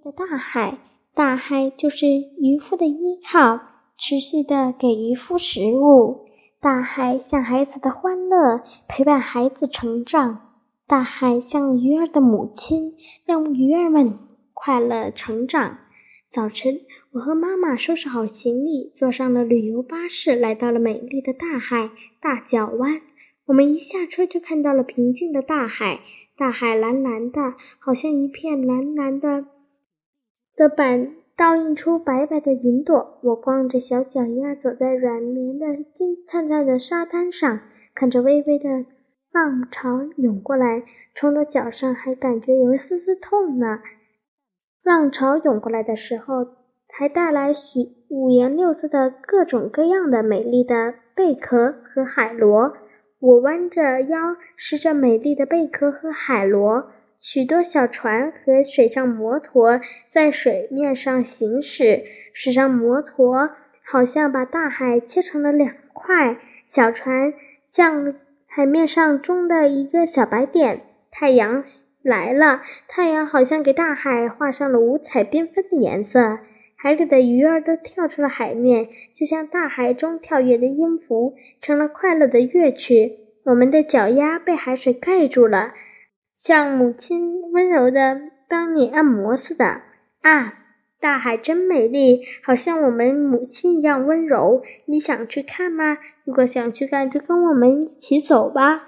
的大海，大海就是渔夫的依靠，持续的给渔夫食物。大海像孩子的欢乐，陪伴孩子成长。大海像鱼儿的母亲，让鱼儿们快乐成长。早晨，我和妈妈收拾好行李，坐上了旅游巴士，来到了美丽的大海大角湾。我们一下车就看到了平静的大海，大海蓝蓝的，好像一片蓝蓝的的板，倒映出白白的云朵。我光着小脚丫走在软绵的金灿灿的沙滩上，看着微微的浪潮涌过来，冲到脚上还感觉有一丝丝痛呢。浪潮涌过来的时候，还带来许五颜六色的各种各样的美丽的贝壳和海螺。我弯着腰拾着美丽的贝壳和海螺。许多小船和水上摩托在水面上行驶。水上摩托好像把大海切成了两块，小船像海面上中的一个小白点。太阳。来了，太阳好像给大海画上了五彩缤纷的颜色，海里的鱼儿都跳出了海面，就像大海中跳跃的音符，成了快乐的乐曲。我们的脚丫被海水盖住了，像母亲温柔的帮你按摩似的。啊，大海真美丽，好像我们母亲一样温柔。你想去看吗？如果想去看，就跟我们一起走吧。